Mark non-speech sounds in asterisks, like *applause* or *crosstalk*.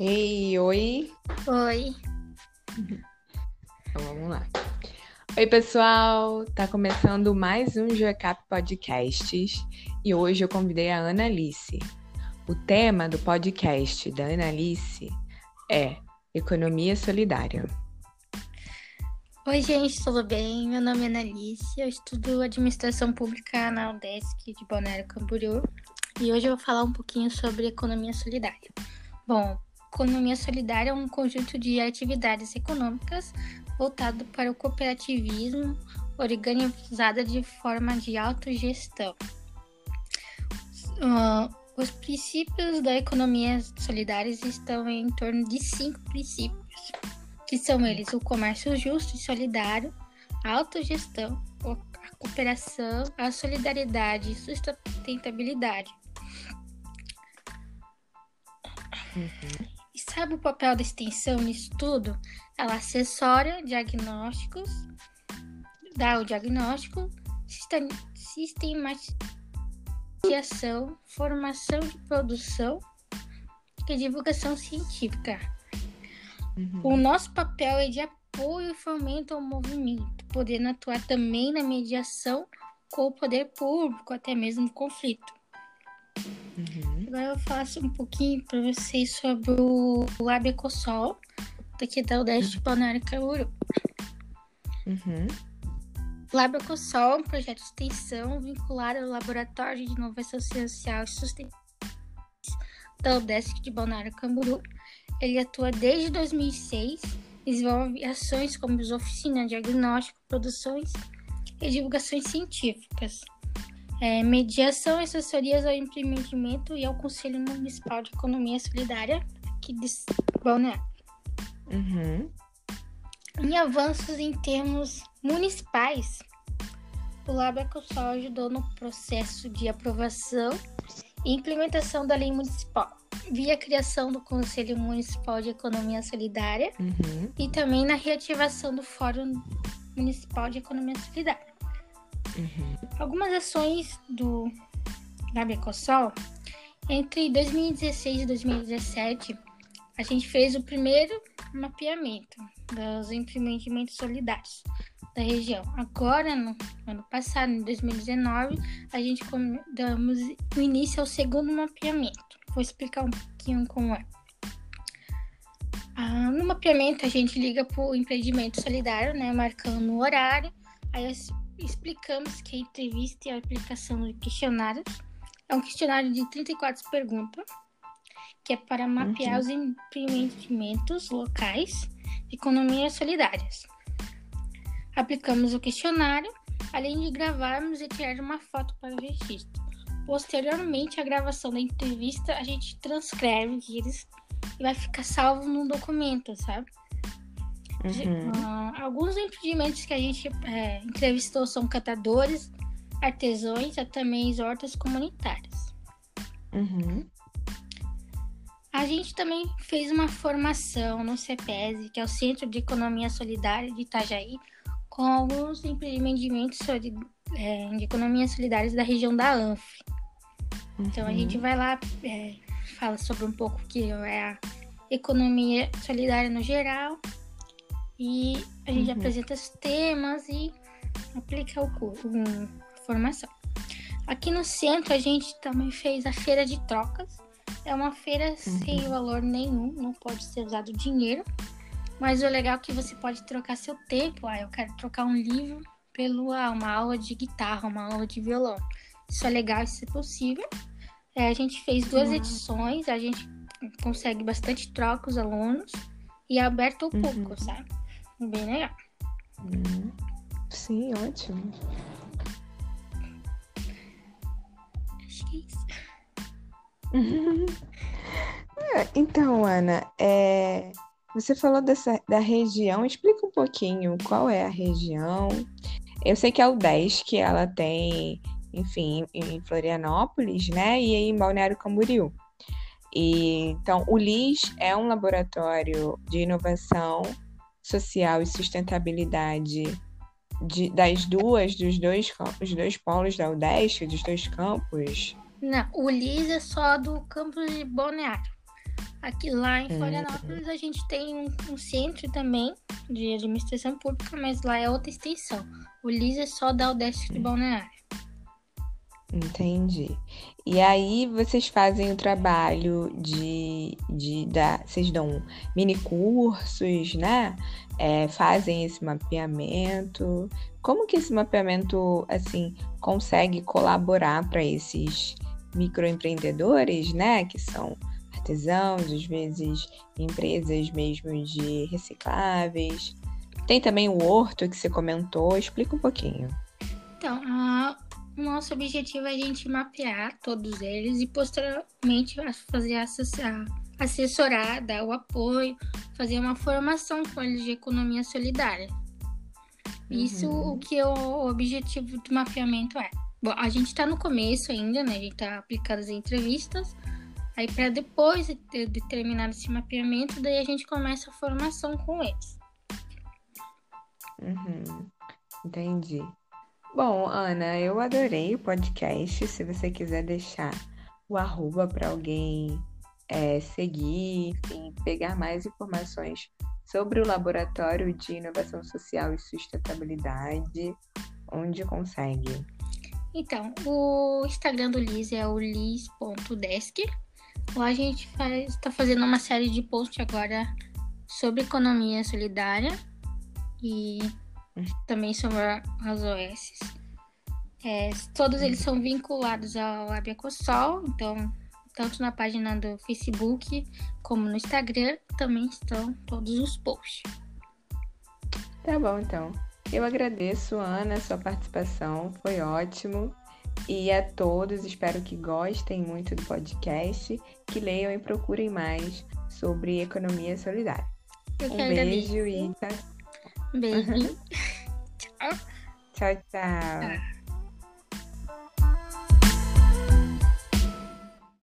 Ei, oi. Oi. Então vamos lá. Oi, pessoal. Tá começando mais um GeoCap Podcasts e hoje eu convidei a Ana Alice. O tema do podcast da Ana Alice é Economia Solidária. Oi, gente, tudo bem? Meu nome é Ana Alice, eu estudo Administração Pública na UDESC de Balneário Camboriú e hoje eu vou falar um pouquinho sobre economia solidária. Bom, economia solidária é um conjunto de atividades econômicas voltado para o cooperativismo, organizada de forma de autogestão. Uh, os princípios da economia solidária estão em torno de cinco princípios que são eles o comércio justo e solidário, a autogestão, a cooperação, a solidariedade e sustentabilidade. Uhum. Sabe o papel da extensão nisso tudo? Ela assessora diagnósticos, dá o diagnóstico, sistematização, formação de produção e divulgação científica. Uhum. O nosso papel é de apoio e fomento ao movimento, podendo atuar também na mediação com o poder público, até mesmo conflito. Uhum. Agora eu faço um pouquinho para vocês sobre o Lab Ecosol, daqui da UDESC de Balneário Camboriú. Uhum. Lab Ecosol é um projeto de extensão vinculado ao Laboratório de Inovação Social e Sustentabilidade da UDESC de Balneário Camboriú, ele atua desde 2006, desenvolve ações como as oficinas, diagnóstico, produções e divulgações científicas, é, mediação e assessorias ao empreendimento e ao Conselho Municipal de Economia Solidária aqui de Balneário. Uhum. Em avanços em termos municipais, o Lab Ecosol ajudou no processo de aprovação e implementação da lei municipal via a criação do Conselho Municipal de Economia Solidária uhum. e também na reativação do Fórum Municipal de Economia Solidária. Uhum. Algumas ações do Lab Ecosol, entre 2016 e 2017, a gente fez o primeiro mapeamento dos empreendimentos solidários da região. Agora, no ano passado, em 2019, a gente damos o início ao segundo mapeamento. Vou explicar um pouquinho como é. Ah, no mapeamento, a gente liga para o empreendimento solidário, né, marcando o horário. Aí explicamos que a entrevista e a aplicação de questionários é um questionário de 34 perguntas, que é para mapear uhum. os empreendimentos locais de economias solidárias. Aplicamos o questionário, além de gravarmos e tirar uma foto para o registro. Posteriormente à gravação da entrevista, a gente transcreve eles e vai ficar salvo num documento, sabe? Uhum. Uh, alguns empreendimentos que a gente é, entrevistou são catadores, artesãos e também hortas comunitárias. Uhum. A gente também fez uma formação no CEPES, que é o Centro de Economia Solidária de Itajaí, com alguns empreendimentos é, de economia solidária da região da ANF. Então a gente uhum. vai lá, é, fala sobre um pouco o que é a economia solidária no geral e a gente uhum. apresenta os temas e aplica o curso, a formação. Aqui no centro a gente também fez a feira de trocas. É uma feira uhum. sem valor nenhum, não pode ser usado dinheiro. Mas o legal é que você pode trocar seu tempo. Ah, eu quero trocar um livro pelo ah, uma aula de guitarra, uma aula de violão. Isso é legal, isso é possível. É, a gente fez duas uhum. edições, a gente consegue bastante troca os alunos e é aberto ao público, uhum. sabe? Bem legal. Uhum. Sim, ótimo. Acho que é isso. *laughs* É, então, Ana, é... você falou dessa, da região, explica um pouquinho qual é a região. Eu sei que é o 10 que ela tem enfim, em Florianópolis, né, e em Balneário Camboriú. E, então, o LIS é um laboratório de inovação social e sustentabilidade de, das duas, dos dois, os dois polos da UDESC, dos dois campos? Não, o LIS é só do campus de Balneário. Aqui lá em Florianópolis a gente tem um, um, centro também de administração pública, mas lá é outra extensão. O LIS é só da Udesc de Balneário. Entendi. E aí vocês fazem o trabalho de, de dar, vocês dão mini cursos, né? É, fazem esse mapeamento. Como que esse mapeamento assim consegue colaborar para esses microempreendedores, né? Que são artesãos, às vezes empresas mesmo de recicláveis. Tem também o horto que você comentou. Explica um pouquinho. Então, o nosso objetivo é a gente mapear todos eles e posteriormente fazer assessar, assessorar, dar o apoio, fazer uma formação com eles de economia solidária. Isso uhum. o que é o objetivo do mapeamento é. Bom, a gente está no começo ainda, né? A gente está aplicando as entrevistas. Aí para depois de, de terminar esse mapeamento, daí a gente começa a formação com eles. Uhum. Entendi. Bom, Ana, eu adorei o podcast. Se você quiser deixar o arroba para alguém é, seguir, enfim, pegar mais informações sobre o Laboratório de Inovação Social e Sustentabilidade, onde consegue? Então, o Instagram do Liz é o lis.desk. Lá a gente está fazendo uma série de posts agora sobre economia solidária e também sobre as OS. É, todos eles são vinculados ao Abiacosol, então tanto na página do Facebook como no Instagram também estão todos os posts. Tá bom, então. Eu agradeço, Ana, a sua participação, foi ótimo. E a todos, espero que gostem muito do podcast, que leiam e procurem mais sobre economia solidária. Eu um beijo e tchau. Beijo. *laughs* tchau, tchau.